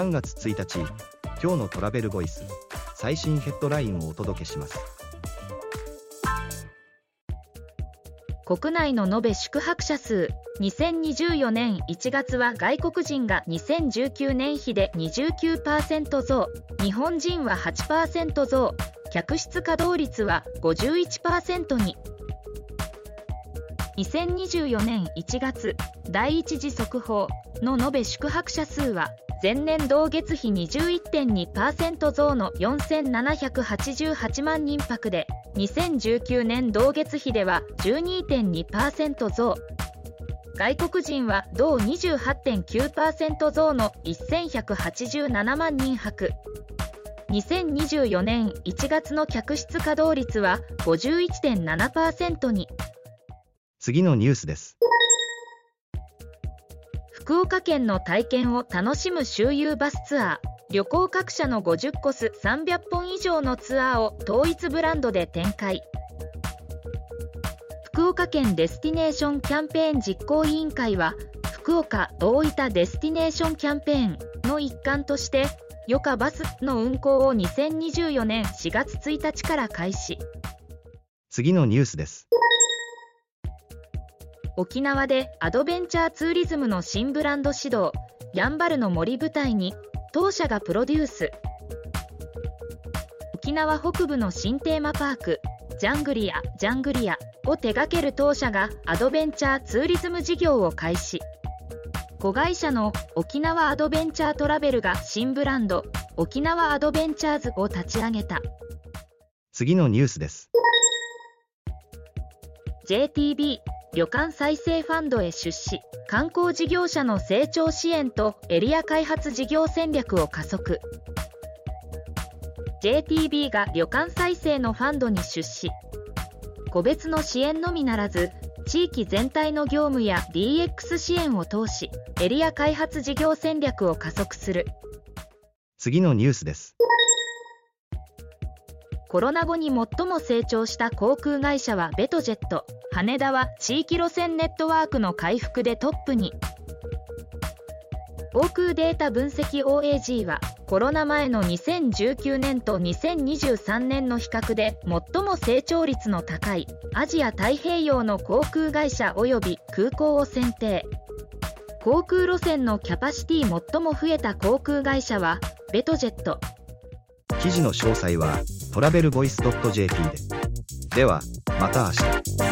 3月1日今日のトラベルボイス最新ヘッドラインをお届けします。国内の延べ宿泊者数2024年1月は外国人が2019年比で29%増日本人は8%増客室稼働率は51%に。2024年1月第一次速報の延べ宿泊者数は前年同月比21.2%増の4788万人泊で2019年同月比では12.2%増。外国人は同28.9%増の1187万人泊。2024年1月の客室稼働率は51.7%に。次のニュースです。福岡県の体験を楽しむ周遊バスツアー旅行各社の50コス300本以上のツアーを統一ブランドで展開。福岡県デスティネーションキャンペーン実行委員会は福岡大分デスティネーションキャンペーンの一環としてよかバスの運行を2024年4月1日から開始。次のニュースです。沖縄でアドベンチャーツーリズムの新ブランド始動やんばるの森舞台に当社がプロデュース。沖縄北部の新テーマパークジャングリアジャングリアを手掛ける当社がアドベンチャーツーリズム事業を開始。子会社の沖縄アドベンチャートラベルが新ブランド沖縄アドベンチャーズを立ち上げた。次のニュースです。JTB 旅館再生ファンドへ出資。観光事業者の成長支援とエリア開発事業戦略を加速。JTB が旅館再生のファンドに出資。個別の支援のみならず地域全体の業務や DX 支援を通しエリア開発事業戦略を加速する。次のニュースです。コロナ後に最も成長した航空会社はベトジェット羽田は地域路線ネットワークの回復でトップに。航空データ分析 OAG はコロナ前の2019年と2023年の比較で最も成長率の高いアジア太平洋の航空会社及び空港を選定。航空路線のキャパシティ最も増えた航空会社はベトジェット。記事の詳細はトラベルボイス .jp でではまた明日。